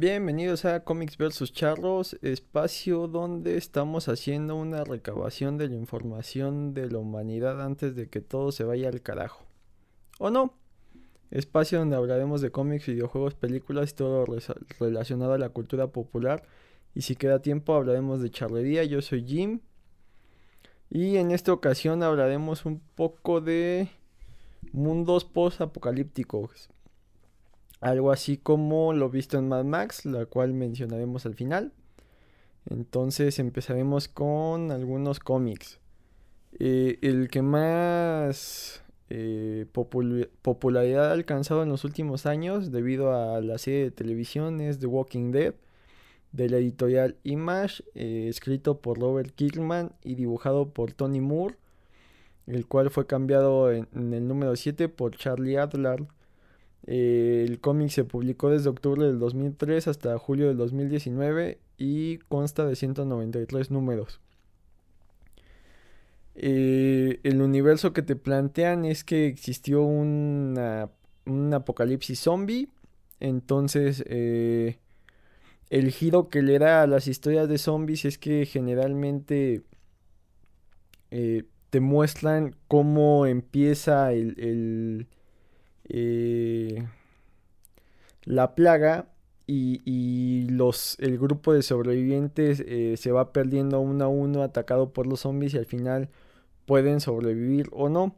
Bienvenidos a Comics vs Charros, espacio donde estamos haciendo una recabación de la información de la humanidad antes de que todo se vaya al carajo. ¿O no? Espacio donde hablaremos de cómics, videojuegos, películas y todo relacionado a la cultura popular. Y si queda tiempo hablaremos de charrería. Yo soy Jim. Y en esta ocasión hablaremos un poco de mundos post-apocalípticos. Algo así como lo visto en Mad Max, la cual mencionaremos al final. Entonces empezaremos con algunos cómics. Eh, el que más eh, popularidad ha alcanzado en los últimos años debido a la serie de televisión es The Walking Dead de la editorial Image, eh, escrito por Robert Kirkman y dibujado por Tony Moore, el cual fue cambiado en, el número 7 por Charlie Adler. Eh, el cómic se publicó desde octubre del 2003 hasta julio del 2019 y consta de 193 números. Eh, el universo que te plantean es que existió un apocalipsis zombie. Entonces, eh, el giro que le da a las historias de zombies es que generalmente te muestran cómo empieza el eh, la plaga y, los, el grupo de sobrevivientes eh, se va perdiendo uno a uno atacado por los zombies y al final pueden sobrevivir o no.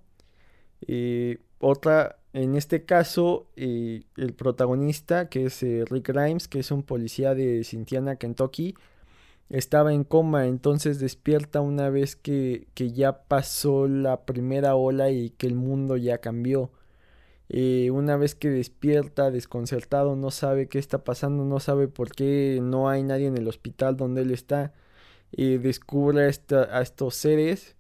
Eh, otra, en este caso, el protagonista, que es Rick Grimes, que es un policía de Cynthiana, Kentucky, estaba en coma, entonces despierta una vez que, que ya pasó la primera ola y que el mundo ya cambió. Eh, una vez que despierta desconcertado, no sabe qué está pasando, no sabe por qué no hay nadie en el hospital donde él está, eh, descubre a, estos seres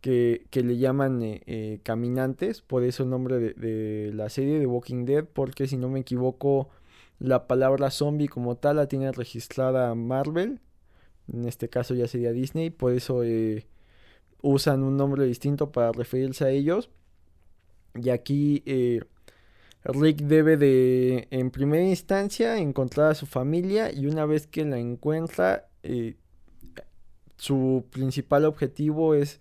que, le llaman eh, caminantes, por eso el nombre de, de, la serie de Walking Dead, porque si no me equivoco, la palabra zombie como tal la tiene registrada Marvel, en este caso ya sería Disney, por eso usan un nombre distinto para referirse a ellos. Y aquí eh, Rick debe de, en primera instancia, encontrar a su familia y una vez que la encuentra, eh, su principal objetivo es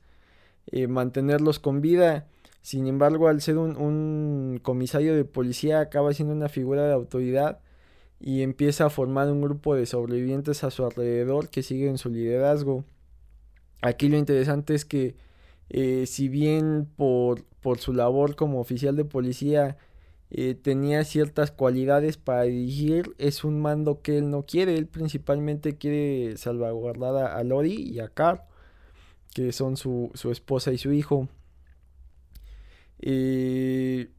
eh, mantenerlos con vida. Sin embargo, al ser un, un, comisario de policía, acaba siendo una figura de autoridad y empieza a formar un grupo de sobrevivientes a su alrededor que siguen su liderazgo. Aquí lo interesante es que eh, si bien por, por, su labor como oficial de policía eh, tenía ciertas cualidades para dirigir, es un mando que él no quiere. Él principalmente quiere salvaguardar a, Lori y a Carl, que son su, su esposa y su hijo. Eh,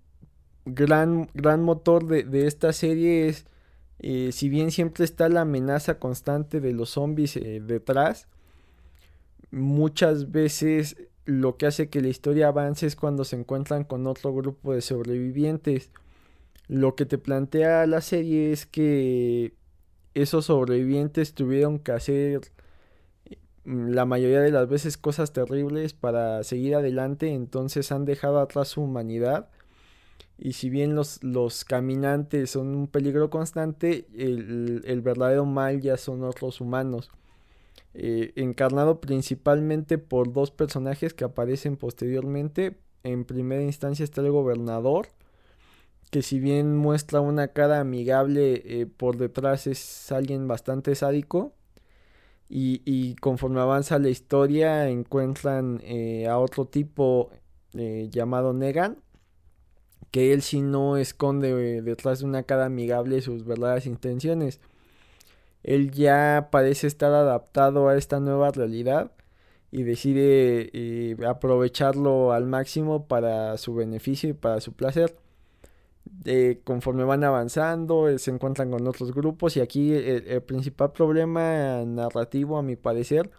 gran, gran motor de, de esta serie es, si bien siempre está la amenaza constante de los zombies detrás, muchas veces lo que hace que la historia avance es cuando se encuentran con otro grupo de sobrevivientes. Lo que te plantea la serie es que esos sobrevivientes tuvieron que hacer mm, la mayoría de las veces cosas terribles para seguir adelante, entonces han dejado atrás su humanidad. Y si bien los, los caminantes son un peligro constante, el, el verdadero mal ya son otros humanos. Eh, encarnado principalmente por dos personajes que aparecen posteriormente. En primera instancia está el gobernador, que si bien muestra una cara amigable, eh, por detrás es alguien bastante sádico. Y, conforme avanza la historia encuentran eh, a otro tipo llamado Negan, que él si no esconde detrás de una cara amigable sus verdaderas intenciones él ya parece estar adaptado a esta nueva realidad y decide eh, aprovecharlo al máximo para su beneficio y para su placer. Eh, conforme van avanzando, eh, se encuentran con otros grupos y aquí el, principal problema narrativo a mi parecer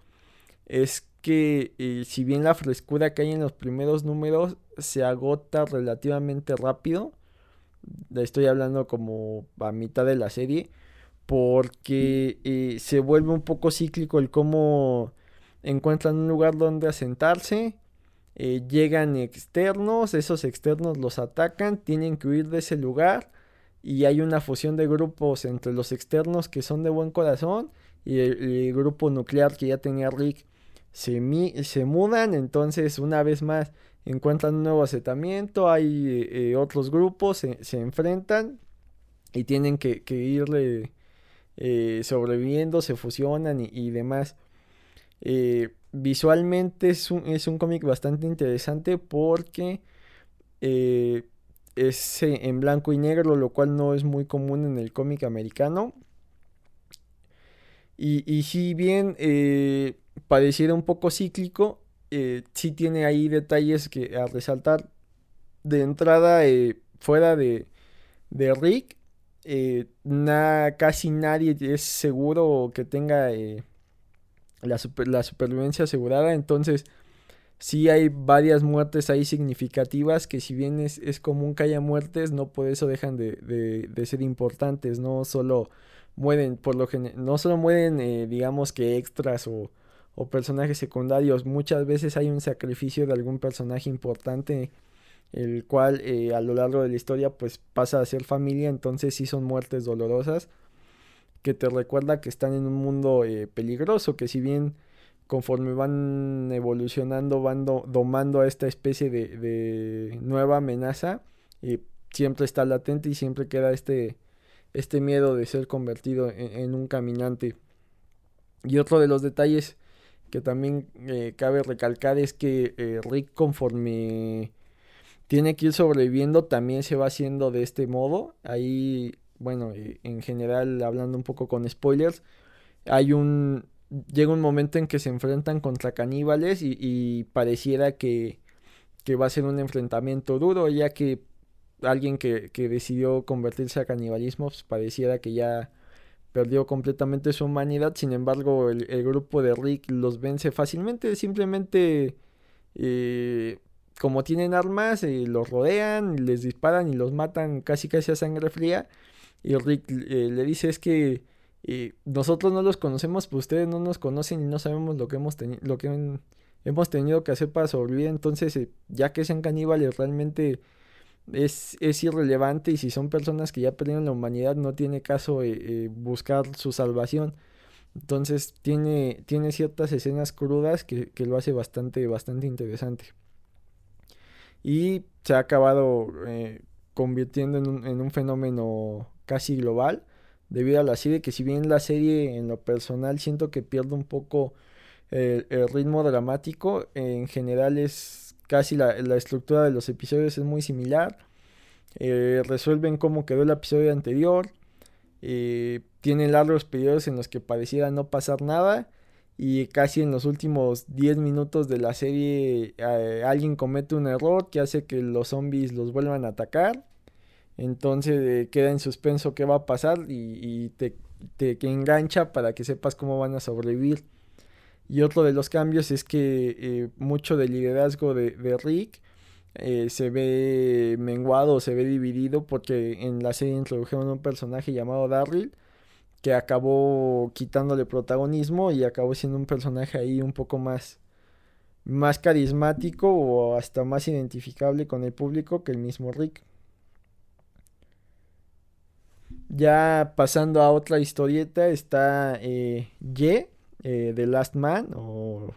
es que si bien la frescura que hay en los primeros números se agota relativamente rápido, estoy hablando como a mitad de la serie, porque eh, se vuelve un poco cíclico el cómo encuentran un lugar donde asentarse, eh, llegan externos, esos externos los atacan, tienen que huir de ese lugar, y hay una fusión de grupos entre los externos que son de buen corazón y el, grupo nuclear que ya tenía Rick se, se mudan, entonces una vez más encuentran un nuevo asentamiento, hay eh, otros grupos, se, enfrentan y tienen que, que irle eh, sobreviviendo, se fusionan y, demás. Eh, visualmente es un, es un cómic bastante interesante porque es en blanco y negro, lo cual no es muy común en el cómic americano. Y, si bien eh, pareciera un poco cíclico, eh, sí tiene ahí detalles que a resaltar. De entrada, eh, fuera de, de Rick, casi nadie es seguro que tenga la, la supervivencia asegurada. Entonces, sí hay varias muertes ahí significativas que si bien es, común que haya muertes, no por eso dejan de, ser importantes, no solo mueren, por lo no solo mueren, eh, digamos que extras o, personajes secundarios, muchas veces hay un sacrificio de algún personaje importante, el cual eh, a lo largo de la historia pues pasa a ser familia, entonces sí son muertes dolorosas, que te recuerda que están en un mundo eh, peligroso, que si bien conforme van evolucionando, van domando a esta especie de, nueva amenaza siempre está latente y siempre queda este, este miedo de ser convertido en, un caminante. Y otro de los detalles que también eh, cabe recalcar es que Rick conforme tiene que ir sobreviviendo también se va haciendo de este modo. Ahí, bueno, eh, en general hablando un poco con spoilers, hay un llega un momento en que se enfrentan contra caníbales y, pareciera que, va a ser un enfrentamiento duro, ya que alguien que, decidió convertirse a canibalismo pues, pareciera que ya perdió completamente su humanidad, sin embargo el, grupo de Rick los vence fácilmente, simplemente eh, como tienen armas, eh, los rodean, les disparan y los matan casi casi a sangre fría. Y Rick eh, le dice es que y nosotros no los conocemos, pues ustedes no nos conocen y no sabemos lo que hemos, lo que hemos tenido que hacer para sobrevivir. Entonces, eh, ya que sean caníbales, realmente es, es, irrelevante y si son personas que ya perdieron la humanidad, no tiene caso eh, eh, buscar su salvación. Entonces, tiene, tiene ciertas escenas crudas que, que lo hace bastante, bastante interesante. Y se ha acabado convirtiendo en un, en un fenómeno casi global debido a la serie, que si bien la serie en lo personal siento que pierde un poco el, ritmo dramático, en general es casi la, estructura de los episodios es muy similar. Eh, resuelven cómo quedó el episodio anterior. Eh, tienen largos periodos en los que pareciera no pasar nada. Y casi en los últimos 10 minutos de la serie eh, alguien comete un error que hace que los zombies los vuelvan a atacar. Entonces eh, queda en suspenso qué va a pasar y, te, te engancha para que sepas cómo van a sobrevivir. Y otro de los cambios es que eh, mucho del liderazgo de, Rick eh, se ve menguado, se ve dividido porque en la serie introdujeron un personaje llamado Darryl que acabó quitándole protagonismo y acabó siendo un personaje ahí un poco más más carismático o hasta más identificable con el público que el mismo Rick. Ya pasando a otra historieta está eh, Y, eh, The Last Man, o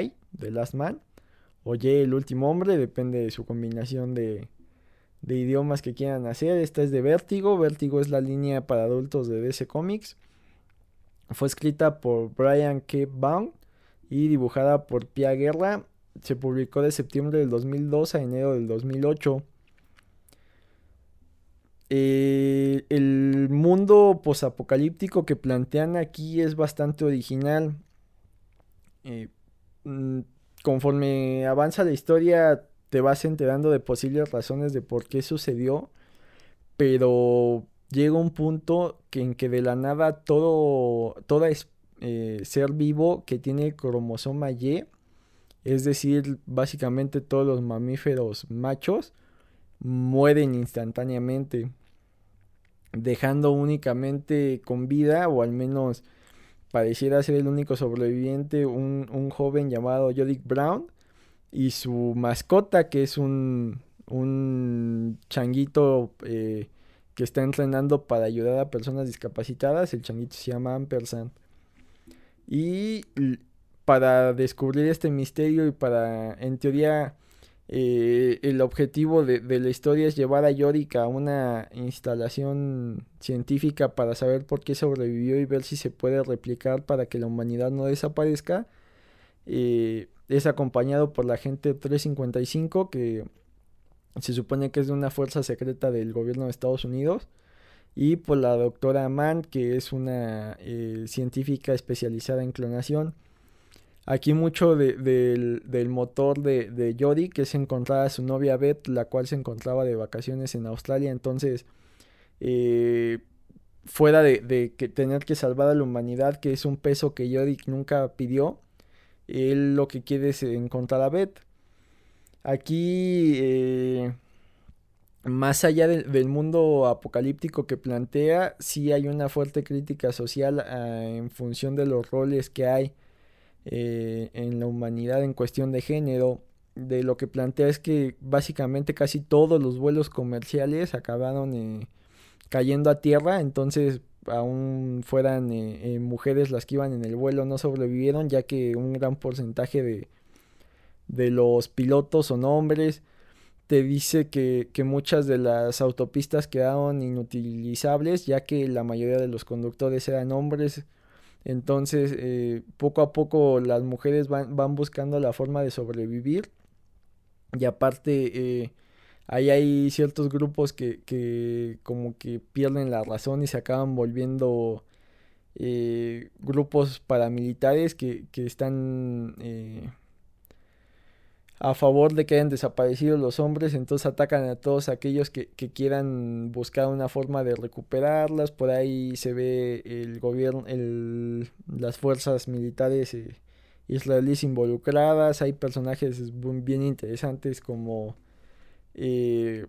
Y, The Last Man, o Y, El Último Hombre, depende de su combinación de, idiomas que quieran hacer. Esta es de Vértigo, Vértigo es la línea para adultos de DC Comics. Fue escrita por Brian K. Baum y dibujada por Pia Guerra. Se publicó de septiembre del 2002 a enero del 2008. Eh, el mundo posapocalíptico que plantean aquí es bastante original. Eh, mm, conforme avanza la historia, te vas enterando de posibles razones de por qué sucedió. Pero llega un punto que en que de la nada todo, toda es, eh, ser vivo que tiene cromosoma Y, es decir, básicamente todos los mamíferos machos, mueren instantáneamente, dejando únicamente con vida, o al menos pareciera ser el único sobreviviente, un, joven llamado Jodick Brown y su mascota, que es un, un changuito eh, que está entrenando para ayudar a personas discapacitadas. El changuito se llama Ampersand. Y para descubrir este misterio y para, en teoría, eh, el objetivo de, la historia es llevar a Yorick a una instalación científica para saber por qué sobrevivió y ver si se puede replicar para que la humanidad no desaparezca. Eh, es acompañado por la gente 355 que se supone que es de una fuerza secreta del gobierno de Estados Unidos y por la doctora Mann que es una eh, científica especializada en clonación Aquí mucho del, motor de, de que es encontrar a su novia Beth, la cual se encontraba de vacaciones en Australia. Entonces, eh, fuera de, que tener que salvar a la humanidad, que es un peso que Jodie nunca pidió, él lo que quiere es encontrar a Beth. Aquí, eh, más allá del mundo apocalíptico que plantea, sí hay una fuerte crítica social ah, en función de los roles que hay eh, en la humanidad en cuestión de género. De lo que plantea es que básicamente casi todos los vuelos comerciales acabaron eh, cayendo a tierra, entonces aún fueran eh, mujeres las que iban en el vuelo no sobrevivieron ya que un gran porcentaje de, de los pilotos son hombres te dice que, que, muchas de las autopistas quedaron inutilizables ya que la mayoría de los conductores eran hombres entonces, eh, poco a poco las mujeres van, van, buscando la forma de sobrevivir. Y aparte, eh, ahí hay ciertos grupos que, que, como que pierden la razón y se acaban volviendo eh, grupos paramilitares que, que están a favor de que hayan desaparecido los hombres, entonces atacan a todos aquellos que, quieran buscar una forma de recuperarlas. Por ahí se ve el gobierno, el, las fuerzas militares eh, israelíes involucradas. Hay personajes bien interesantes como eh,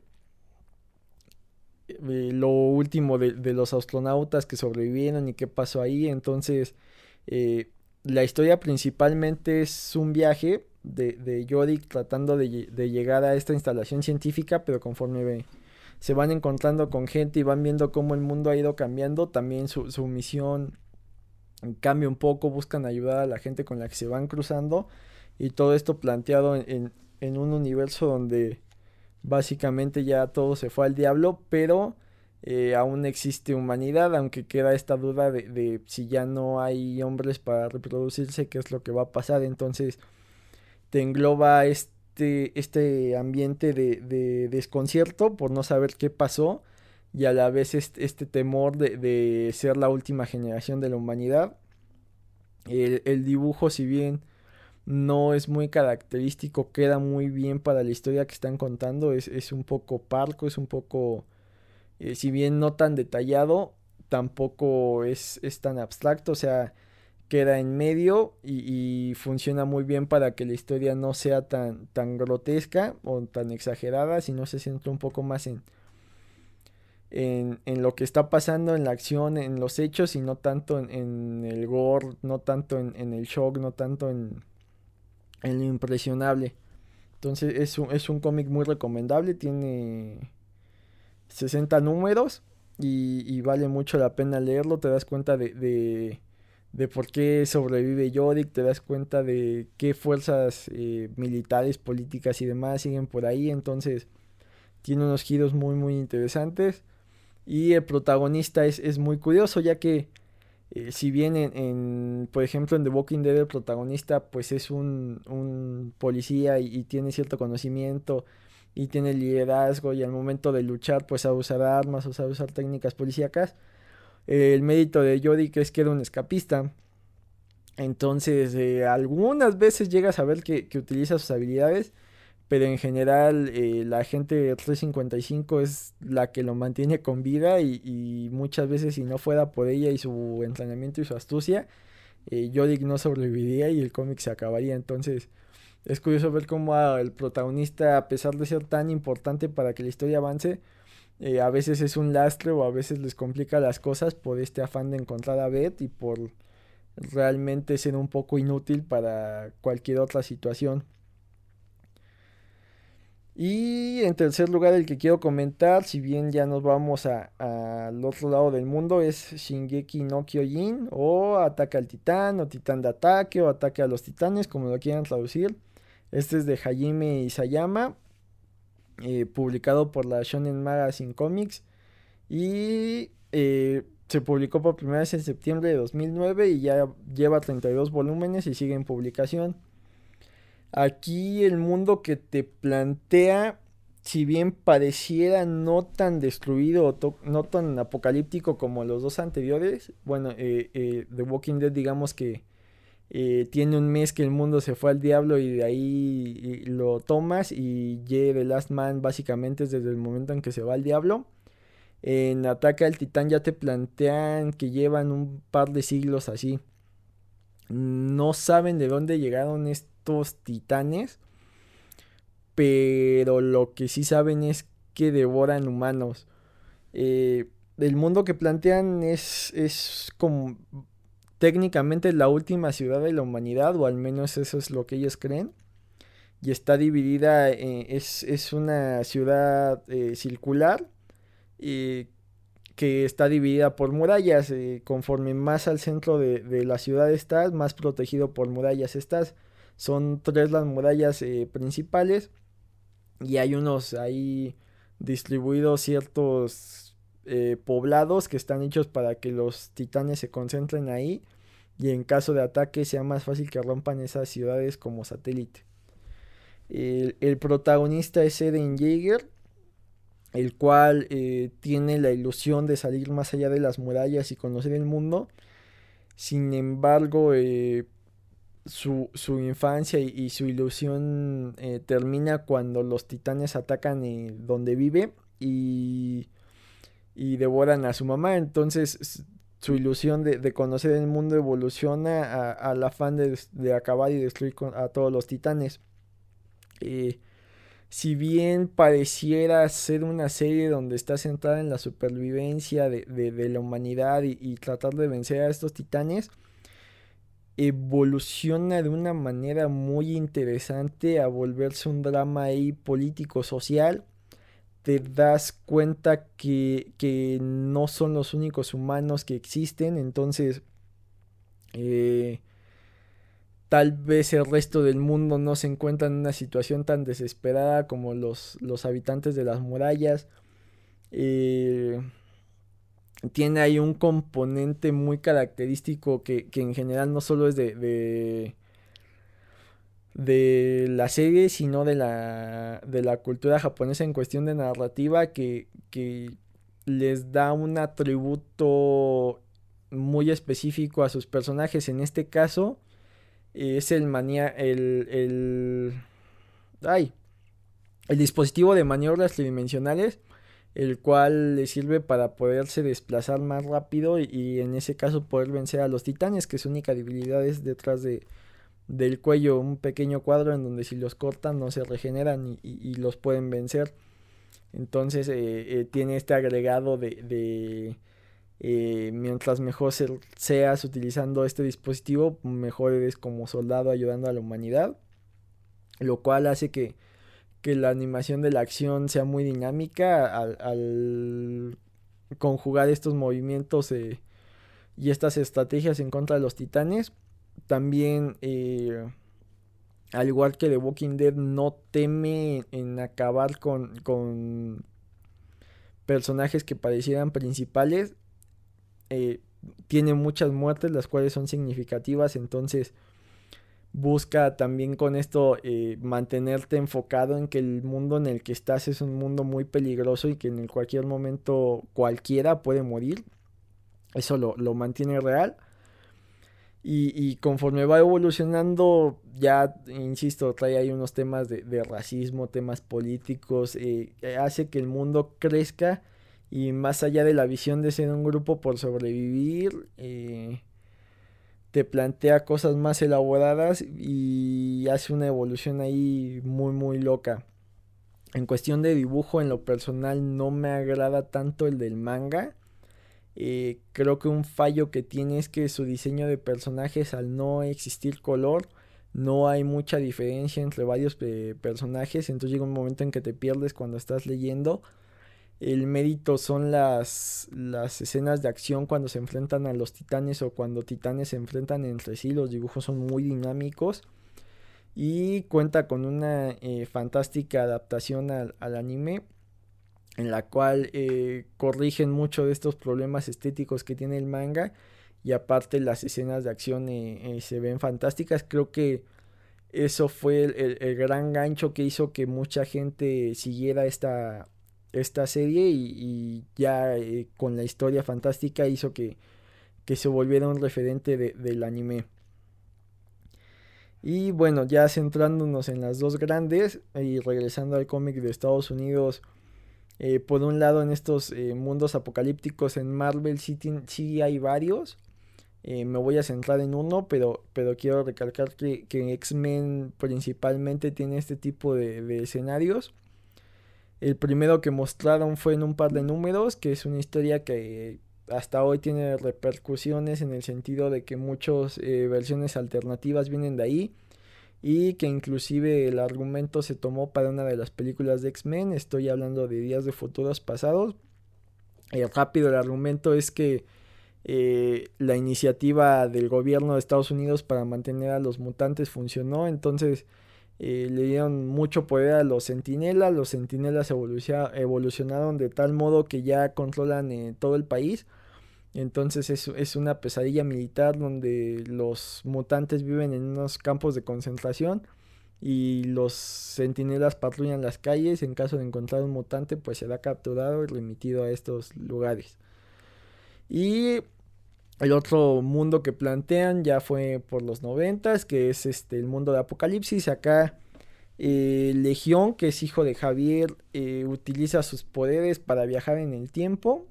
eh, lo último de, de, los astronautas que sobrevivieron y qué pasó ahí. Entonces, la historia principalmente es un viaje de, de tratando de, llegar a esta instalación científica, pero conforme se van encontrando con gente y van viendo cómo el mundo ha ido cambiando, también su, su misión cambia un poco, buscan ayudar a la gente con la que se van cruzando y todo esto planteado en, en un universo donde básicamente ya todo se fue al diablo, pero eh, aún existe humanidad, aunque queda esta duda de, de, si ya no hay hombres para reproducirse, qué es lo que va a pasar. Entonces, te engloba este, este ambiente de, desconcierto por no saber qué pasó y a la vez este, temor de, ser la última generación de la humanidad. El, dibujo, si bien no es muy característico, queda muy bien para la historia que están contando. Es, un poco parco, es un poco, eh, si bien no tan detallado, tampoco es, es tan abstracto. O sea, queda en medio y, funciona muy bien para que la historia no sea tan, tan grotesca o tan exagerada, sino se centra un poco más en, en, lo que está pasando, en la acción, en los hechos y no tanto en, el gore, no tanto en, el shock, no tanto en, lo impresionable. Entonces es un, es un cómic muy recomendable, tiene 60 números y, vale mucho la pena leerlo, te das cuenta de de por qué sobrevive Yorick, te das cuenta de qué fuerzas eh, militares, políticas y demás siguen por ahí, entonces tiene unos giros muy muy interesantes. Y el protagonista es, es muy curioso ya que eh, si bien en, por ejemplo en The Walking Dead el protagonista pues es un, un policía y, tiene cierto conocimiento y tiene liderazgo y al momento de luchar pues sabe usar armas o sabe usar técnicas policíacas, el mérito de que es que era un escapista. Entonces, eh, algunas veces llegas a ver que, utiliza sus habilidades, pero en general eh, la gente 355 es la que lo mantiene con vida y, muchas veces si no fuera por ella y su entrenamiento y su astucia, eh, no sobreviviría y el cómic se acabaría. Entonces, es curioso ver cómo el protagonista, a pesar de ser tan importante para que la historia avance, eh, a veces es un lastre o a veces les complica las cosas por este afán de encontrar a Beth y por realmente ser un poco inútil para cualquier otra situación. Y en tercer lugar, el que quiero comentar, si bien ya nos vamos al otro lado del mundo, es Shingeki no Kyojin o Ataque al Titán o Titán de Ataque o Ataque a los Titanes, como lo quieran traducir. Este es de Hajime Isayama, eh, publicado por la Shonen Magazine Comics y eh, se publicó por primera vez en septiembre de 2009 y ya lleva 32 volúmenes y sigue en publicación. Aquí el mundo que te plantea, si bien pareciera no tan destruido no tan apocalíptico como los dos anteriores, bueno, eh, eh, The Walking Dead digamos que eh, tiene un mes que el mundo se fue al diablo y de ahí lo tomas y The Last Man básicamente es desde el momento en que se va al diablo. En Ataque al Titán ya te plantean que llevan un par de siglos así. No saben de dónde llegaron titanes. Pero lo que sí saben es que devoran humanos. Eh, el mundo que plantean es, es como técnicamente la última ciudad de la humanidad, o al menos eso es lo que ellos creen. Y está dividida, eh, es, es, una ciudad eh, circular que está dividida por murallas. conforme más al centro de, de, la ciudad estás, más protegido por murallas estás. Son tres las murallas eh, principales y hay unos ahí distribuidos ciertos eh, poblados que están hechos para que los titanes se concentren ahí y en caso de ataque sea más fácil que rompan esas ciudades como satélite. El, protagonista es Eren Jaeger, el cual eh, tiene la ilusión de salir más allá de las murallas y conocer el mundo. Sin embargo, su, su infancia y, su ilusión eh, termina cuando los titanes atacan eh, donde vive y, y, devoran a su mamá. Entonces su ilusión de, conocer el mundo evoluciona al afán de, acabar y destruir a todos los titanes. Eh, si bien pareciera ser una serie donde está centrada en la supervivencia de, la humanidad y tratar de vencer a estos titanes, evoluciona de una manera muy interesante a volverse un drama ahí político-social. Te das cuenta que, no son los únicos humanos que existen, entonces eh, tal vez el resto del mundo no se encuentra en una situación tan desesperada como los, los habitantes de las murallas. Eh, tiene ahí un componente muy característico que, en general no solo es de, de, la serie, sino de la, de la cultura japonesa en cuestión de narrativa que, les da un atributo muy específico a sus personajes. En este caso es el manía, el, el, ay, el dispositivo de maniobras tridimensionales el cual le sirve para poderse desplazar más rápido y, en ese caso poder vencer a los titanes, que su única debilidad es detrás de, del cuello un pequeño cuadro en donde si los cortan no se regeneran y, los pueden vencer. Entonces eh, eh, tiene este agregado de, eh, mientras mejor seas utilizando este dispositivo, mejor eres como soldado ayudando a la humanidad. Lo cual hace que que la animación de la acción sea muy dinámica al, conjugar estos movimientos eh, y estas estrategias en contra de los titanes. También, eh, al igual que The Walking Dead, no teme en acabar con, personajes que parecieran principales. Eh, tiene muchas muertes, las cuales son significativas, entonces busca también con esto eh, mantenerte enfocado en que el mundo en el que estás es un mundo muy peligroso y que en cualquier momento cualquiera puede morir. Eso lo, mantiene real. Y, conforme va evolucionando, ya, insisto, trae ahí unos temas de, racismo, temas políticos, eh, hace que el mundo crezca y más allá de la visión de ser un grupo por sobrevivir, eh, te plantea cosas más elaboradas y hace una evolución ahí muy muy loca. En cuestión de dibujo, en lo personal no me agrada tanto el del manga. Eh, creo que un fallo que tiene es que su diseño de personajes al no existir color no hay mucha diferencia entre varios eh, personajes, entonces llega un momento en que te pierdes cuando estás leyendo. El mérito son las, las escenas de acción cuando se enfrentan a los titanes o cuando titanes se enfrentan entre sí, los dibujos son muy dinámicos y cuenta con una eh, fantástica adaptación al, anime en la cual eh, corrigen mucho de estos problemas estéticos que tiene el manga y aparte las escenas de acción eh, se ven fantásticas. Creo que eso fue el, gran gancho que hizo que mucha gente siguiera esta, esta serie y, ya con la historia fantástica hizo que, que se volviera un referente del anime. Y bueno, ya centrándonos en las dos grandes y regresando al cómic de Estados Unidos, eh, por un lado en estos eh, mundos apocalípticos en Marvel sí, hay varios. Eh, me voy a centrar en uno, pero, pero quiero recalcar que, que X-Men principalmente tiene este tipo de, escenarios. El primero que mostraron fue en un par de números, que es una historia que hasta hoy tiene repercusiones en el sentido de que muchas eh, versiones alternativas vienen de ahí y que inclusive el argumento se tomó para una de las películas de X-Men, estoy hablando de días de futuros pasados. El rápido el argumento es que eh, la iniciativa del gobierno de Estados Unidos para mantener a los mutantes funcionó, entonces eh, le dieron mucho poder a los sentinelas, los sentinelas evolucionaron de tal modo que ya controlan todo el país entonces es, es, una pesadilla militar donde los mutantes viven en unos campos de concentración y los centinelas patrullan las calles. En caso de encontrar un mutante, pues será capturado y remitido a estos lugares. Y el otro mundo que plantean ya fue por los noventas, que es este el mundo de Apocalipsis. Acá eh, Legión, que es hijo de Javier, eh, utiliza sus poderes para viajar en el tiempo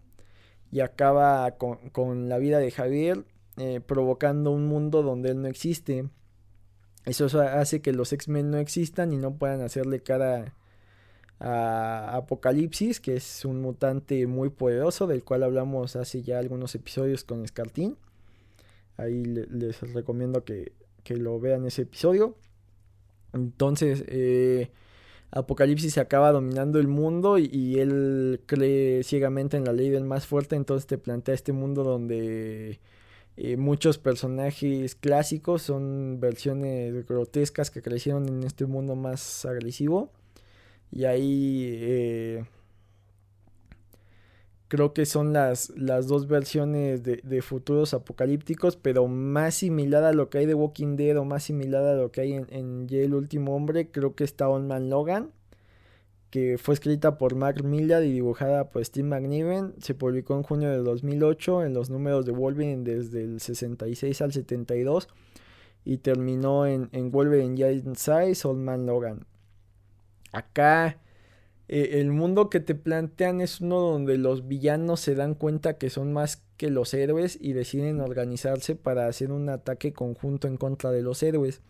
y acaba con, la vida de Javier eh, provocando un mundo donde él no existe. Eso hace que los X-Men no existan y no puedan hacerle cara a Apocalipsis, que es un mutante muy poderoso, del cual hablamos hace ya algunos episodios con Escartín. Ahí les recomiendo que, que lo vean ese episodio. Entonces, eh, Apocalipsis acaba dominando el mundo y, él cree ciegamente en la ley del más fuerte, entonces te plantea este mundo donde eh, muchos personajes clásicos son versiones grotescas que crecieron en este mundo más agresivo y ahí eh, creo que son las, las dos versiones de, futuros apocalípticos, pero más similar a lo que hay de Walking Dead o más similar a lo que hay en, en el último hombre, creo que está On Man Logan, que fue escrita por Mark Millar y dibujada por Steve McNiven. Se publicó en junio de 2008 en los números de Wolverine desde el 66 al 72 y terminó en, en Wolverine Giant Size, Old Man Logan. Acá eh, el mundo que te plantean es uno donde los villanos se dan cuenta que son más que los héroes y deciden organizarse para hacer un ataque conjunto en contra de los héroes.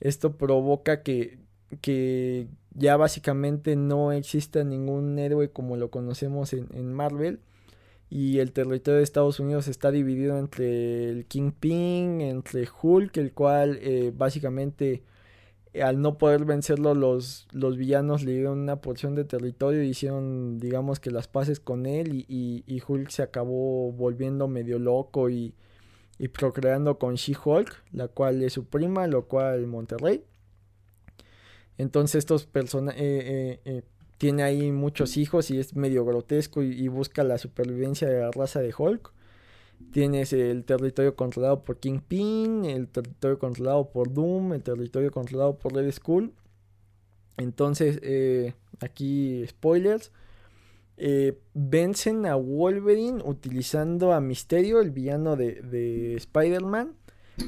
Esto provoca que, que ya básicamente no exista ningún héroe como lo conocemos en, Marvel. Y el territorio de Estados Unidos está dividido entre el Kingpin, entre Hulk, el cual eh, básicamente al no poder vencerlo los, los villanos le dieron una porción de territorio y hicieron digamos que las paces con él y, y, Hulk se acabó volviendo medio loco y, y procreando con She-Hulk, la cual es su prima, lo cual Monterrey. Entonces estos personas eh, eh, eh, tiene ahí muchos hijos y es medio grotesco y busca la supervivencia de la raza de Hulk. Tienes el territorio controlado por Kingpin, el territorio controlado por Doom, el territorio controlado por Red Skull. Entonces, eh, aquí spoilers. Eh, vencen a Wolverine utilizando a Misterio, el villano de, Spider-Man.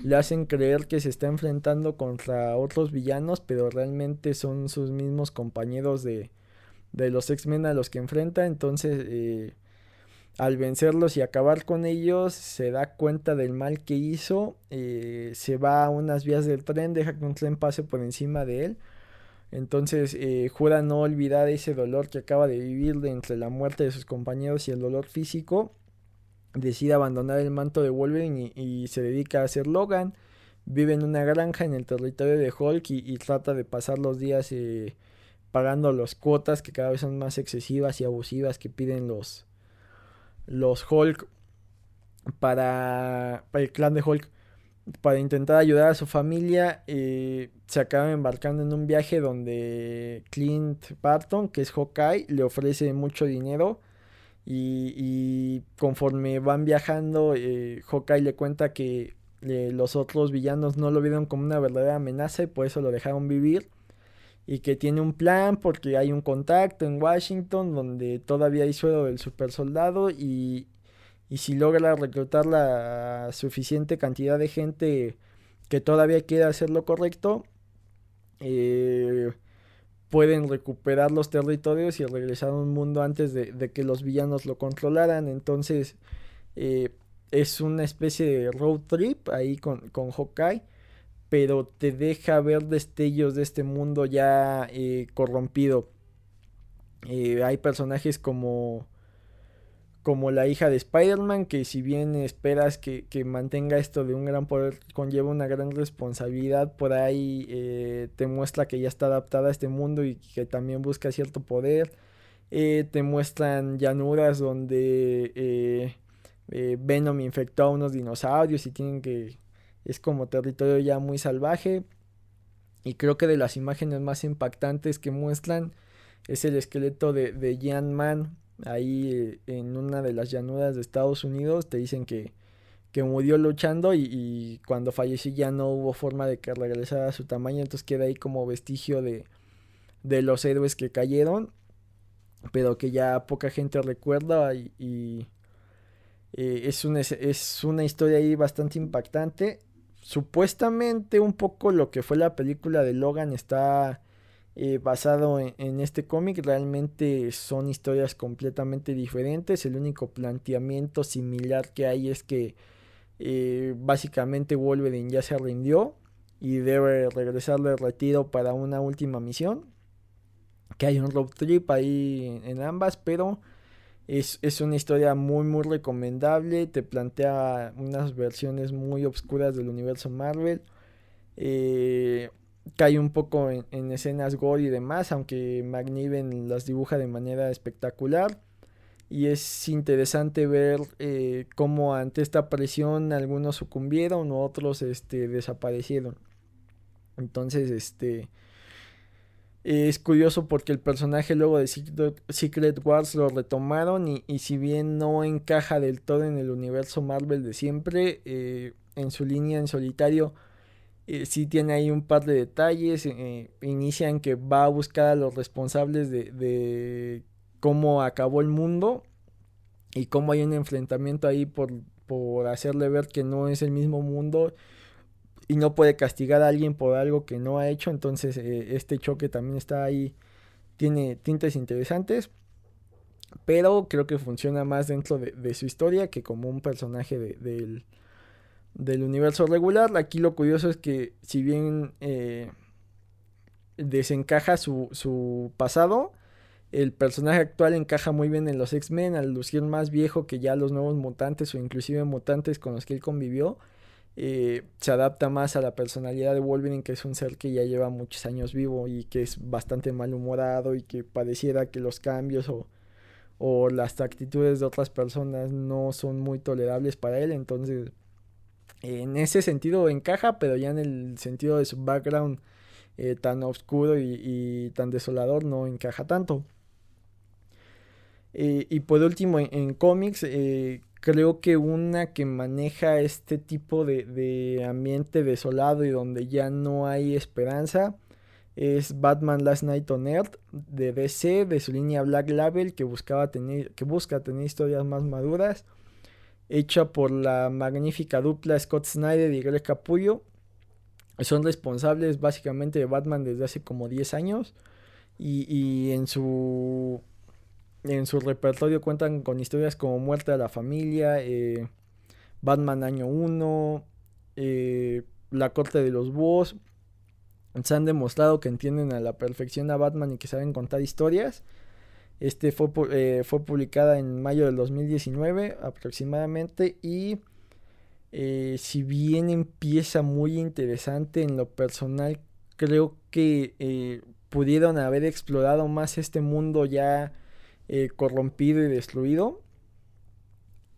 Le hacen creer que se está enfrentando contra otros villanos, pero realmente son sus mismos compañeros de, de los X-Men a los que enfrenta. Entonces, eh, al vencerlos y acabar con ellos, se da cuenta del mal que hizo, eh, se va a unas vías del tren, deja que un tren pase por encima de él. Entonces eh, jura no olvidar ese dolor que acaba de vivir entre la muerte de sus compañeros y el dolor físico. Decide abandonar el manto de Wolverine y, se dedica a ser Logan. vive en una granja en el territorio de Hulk y, trata de pasar los días eh, pagando las cuotas que cada vez son más excesivas y abusivas que piden los, los Hulk para, el clan de Hulk para intentar ayudar a su familia, eh, se acaba embarcando en un viaje donde Clint Barton, que es Hawkeye, le ofrece mucho dinero. Y, conforme van viajando, eh, Hawkeye le cuenta que eh, los otros villanos no lo vieron como una verdadera amenaza y por eso lo dejaron vivir. Y que tiene un plan porque hay un contacto en Washington donde todavía hay suelo del super soldado y, y si logra reclutar la suficiente cantidad de gente que todavía quiera hacer lo correcto, eh, pueden recuperar los territorios y regresar a un mundo antes de, que los villanos lo controlaran. Entonces eh, es una especie de road trip ahí con, con Hawkeye, pero te deja ver destellos de este mundo ya eh, corrompido. hay personajes como como la hija de Spider-Man, que si bien esperas que, mantenga esto de un gran poder, conlleva una gran responsabilidad, por ahí eh, te muestra que ya está adaptada a este mundo y que también busca cierto poder. Eh, te muestran llanuras donde eh, Venom infectó a unos dinosaurios y tienen que... es como territorio ya muy salvaje. Y creo que de las imágenes más impactantes que muestran es el esqueleto de, de Jan Man ahí en una de las llanuras de Estados Unidos te dicen que, que murió luchando y, cuando falleció ya no hubo forma de que regresara a su tamaño, entonces queda ahí como vestigio de, de los héroes que cayeron, pero que ya poca gente recuerda y, eh, es, es una historia ahí bastante impactante. Supuestamente un poco lo que fue la película de Logan está eh, basado en, este cómic. Realmente son historias completamente diferentes. El único planteamiento similar que hay es que eh, básicamente Wolverine ya se rindió y debe regresar de retiro para una última misión. Que hay un road trip ahí en, ambas, pero es, es, una historia muy muy recomendable. Te plantea unas versiones muy obscuras del universo Marvel. Eh, cae un poco en, escenas gore y demás, aunque McNiven las dibuja de manera espectacular. Y es interesante ver eh, cómo ante esta presión algunos sucumbieron otros este, desaparecieron. Entonces, este... Es curioso porque el personaje luego de Secret, Wars lo retomaron y, si bien no encaja del todo en el universo Marvel de siempre, eh, en su línea en solitario eh, sí tiene ahí un par de detalles. Eh, inician que va a buscar a los responsables de, cómo acabó el mundo y cómo hay un enfrentamiento ahí por, por hacerle ver que no es el mismo mundo y no puede castigar a alguien por algo que no ha hecho. Entonces eh, este choque también está ahí, tiene tintes interesantes. Pero creo que funciona más dentro de, su historia que como un personaje del, del universo regular. Aquí lo curioso es que si bien eh, desencaja su, su, pasado, el personaje actual encaja muy bien en los X-Men al lucir más viejo que ya los nuevos mutantes o inclusive mutantes con los que él convivió. Eh, se adapta más a la personalidad de Wolverine, que es un ser que ya lleva muchos años vivo y que es bastante malhumorado y que pareciera que los cambios o, o las actitudes de otras personas no son muy tolerables para él. Entonces, en ese sentido encaja, pero ya en el sentido de su background eh, tan oscuro y, tan desolador no encaja tanto. Eh, y por último, en, cómics, creo que una que maneja este tipo de, ambiente desolado y donde ya no hay esperanza es Batman Last Night on Earth de DC, de su línea Black Label, que, buscaba tener, que busca tener historias más maduras hecha por la magnífica dupla Scott Snyder y Greg Capullo. Son responsables básicamente de Batman desde hace como 10 años. Y, en su en su repertorio cuentan con historias como Muerte a la Familia, eh, Batman Año 1, eh, La Corte de los Búhos. Se han demostrado que entienden a la perfección a Batman y que saben contar historias. Este fue, eh, fue publicada en mayo del 2019 aproximadamente y si bien empieza muy interesante en lo personal, creo que pudieron haber explorado más este mundo ya eh, corrompido y destruido.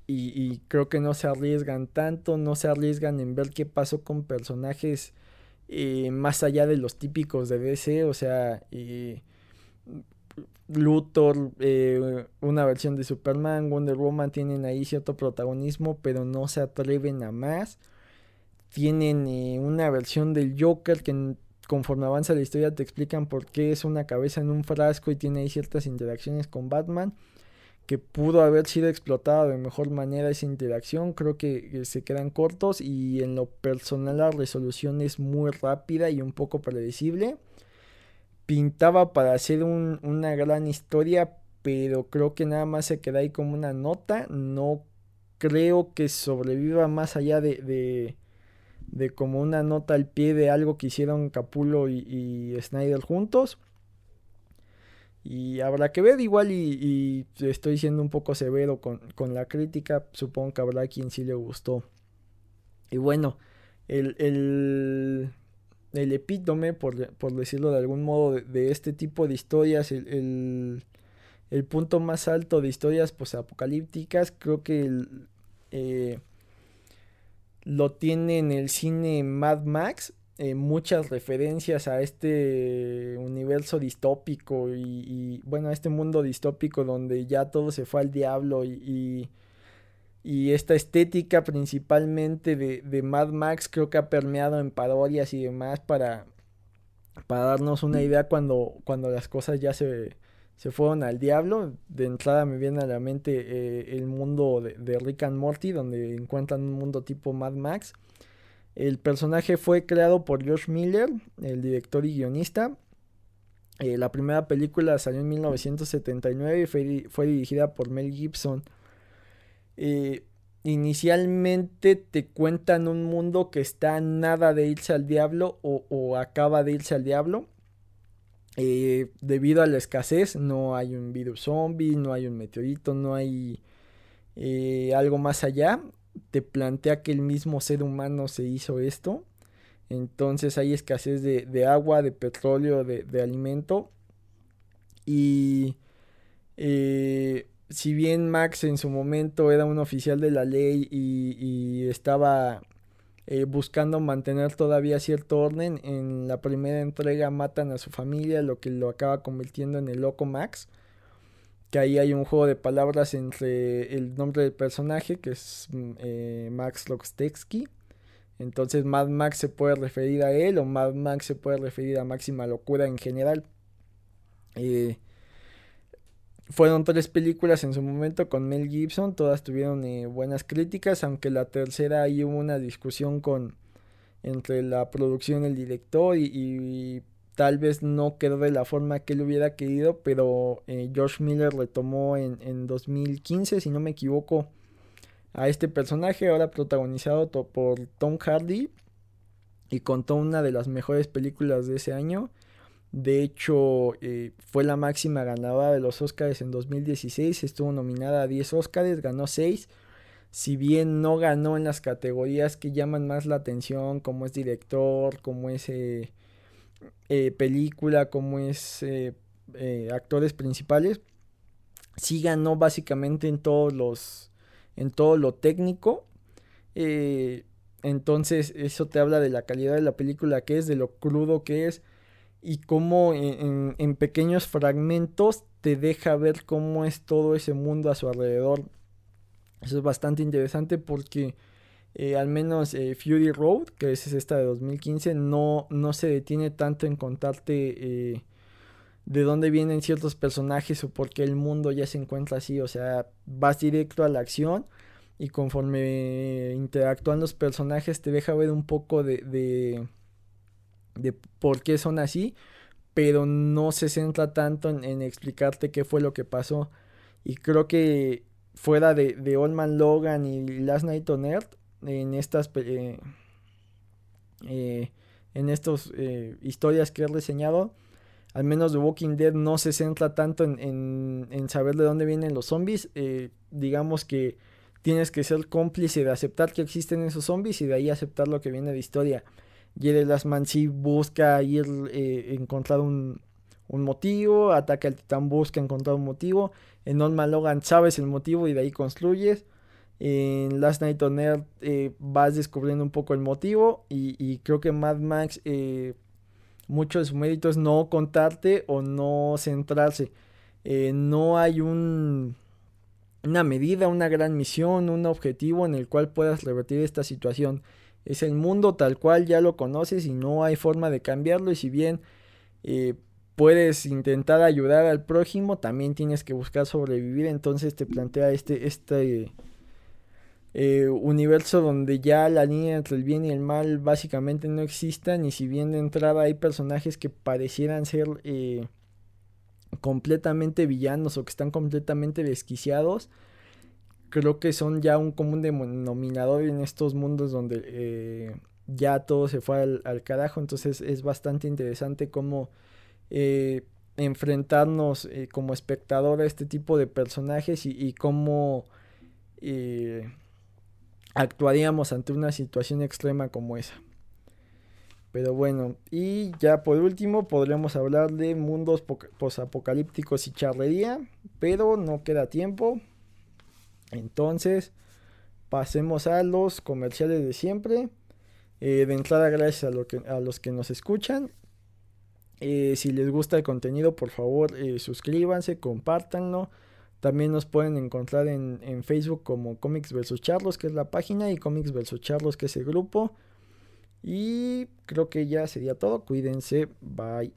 Y, creo que no se arriesgan tanto, no se arriesgan en ver qué pasó con personajes más allá de los típicos de DC, o sea, Luthor, una versión de Superman, Wonder Woman tienen ahí cierto protagonismo, pero no se atreven a más. Tienen una versión del Joker que conforme avanza la historia te explican por qué es una cabeza en un frasco y tiene ahí ciertas interacciones con Batman que pudo haber sido explotado de mejor manera esa interacción. Creo que se quedan cortos y en lo personal la resolución es muy rápida y un poco predecible. Pintaba para hacer una gran historia pero creo que nada más se queda ahí como una nota. No creo que sobreviva más allá de como una nota al pie de algo que hicieron Capulo y, Snyder juntos. Y habrá que ver igual y, estoy siendo un poco severo con, la crítica. Supongo que habrá quien sí le gustó. Y bueno, el, el, el epítome, por, decirlo de algún modo, de, este tipo de historias, el, el, punto más alto de historias apocalípticas creo que el, eh, lo tiene en el cine Mad Max. Eh, muchas referencias a este universo distópico y, bueno, a este mundo distópico donde ya todo se fue al diablo y, y, esta estética principalmente de, de, Mad Max creo que ha permeado en parodias y demás para, para darnos una idea cuando, cuando las cosas ya se, se fueron al diablo. De entrada me viene a la mente eh, el mundo de, Rick and Morty, donde encuentran un mundo tipo Mad Max. El personaje fue creado por George Miller, el director y guionista. Eh, la primera película salió en 1979 y fue, dirigida por Mel Gibson. Eh, inicialmente te cuentan un mundo que está nada de irse al diablo o acaba de irse al diablo. Eh, debido a la escasez, no hay un virus zombie, no hay un meteorito, no hay eh, algo más allá. Te plantea que el mismo ser humano se hizo esto. Entonces hay escasez de, agua, de petróleo, de, alimento. Y eh, si bien Max en su momento era un oficial de la ley y estaba eh, buscando mantener todavía cierto orden. En la primera entrega matan a su familia, lo que lo acaba convirtiendo en el Loco Max. Que ahí hay un juego de palabras entre el nombre del personaje, que es mm, eh, Max Lokstetsky. Entonces Mad Max se puede referir a él o Mad Max se puede referir a Máxima Locura en general. Eh, fueron tres películas en su momento con Mel Gibson, todas tuvieron eh, buenas críticas, aunque la tercera ahí hubo una discusión con entre la producción y el director y, tal vez no quedó de la forma que él hubiera querido, pero eh, George Miller retomó en, en 2015, si no me equivoco, a este personaje, ahora protagonizado por Tom Hardy, y contó una de las mejores películas de ese año de hecho, eh, fue la máxima ganadora de los Oscars en 2016. Estuvo nominada a 10 Oscars, ganó 6. Si bien no ganó en las categorías que llaman más la atención, como es director, como es eh, eh, película, como es actores principales, sí ganó básicamente en todos los, en todo lo técnico. entonces eso te habla de la calidad de la película que es, de lo crudo que es y cómo en, pequeños fragmentos te deja ver cómo es todo ese mundo a su alrededor. Eso es bastante interesante porque eh, al menos eh, Fury Road, que es esta de 2015, no, no se detiene tanto en contarte eh, de dónde vienen ciertos personajes o por qué el mundo ya se encuentra así. O sea, vas directo a la acción y conforme interactúan los personajes te deja ver un poco de de por qué son así, pero no se centra tanto en, explicarte qué fue lo que pasó. Y creo que fuera de, de Old Logan y Last Night on Earth, en estas eh, eh, en estas eh, historias que he reseñado, al menos The Walking Dead no se centra tanto en, en, saber de dónde vienen los zombies. digamos que tienes que ser cómplice de aceptar que existen esos zombies y de ahí aceptar lo que viene de historia. Jerry Lastman sí busca ir eh, encontrar un, un motivo, Ataca al Titán busca encontrar un motivo, en Olma Logan sabes el motivo y de ahí construyes. En Last Night on Earth eh, vas descubriendo un poco el motivo y, creo que Mad Max eh, mucho de su mérito es no contarte o no centrarse. Eh, no hay un, una medida, una gran misión, un objetivo en el cual puedas revertir esta situación. Es el mundo tal cual ya lo conoces y no hay forma de cambiarlo y si bien puedes intentar ayudar al prójimo, también tienes que buscar sobrevivir. Entonces te plantea este, este eh, universo donde ya la línea entre el bien y el mal básicamente no existan. Y si bien de entrada hay personajes que parecieran ser eh, completamente villanos o que están completamente desquiciados. Creo que son ya un común denominador en estos mundos donde eh, ya todo se fue al, al carajo. Entonces es bastante interesante cómo eh, enfrentarnos eh, como espectador a este tipo de personajes y, cómo eh, actuaríamos ante una situación extrema como esa. Pero bueno, y ya por último podremos hablar de mundos posapocalípticos y charrería, pero no queda tiempo. Entonces, pasemos a los comerciales de siempre. de entrada, gracias a, que, a los que nos escuchan eh, si les gusta el contenido, por favor, eh, suscríbanse, compártanlo. También nos pueden encontrar en, en, Facebook como Comics vs Charlos, que es la página, y Comics vs Charlos, que es el grupo. Y creo que ya sería todo. Cuídense. Bye.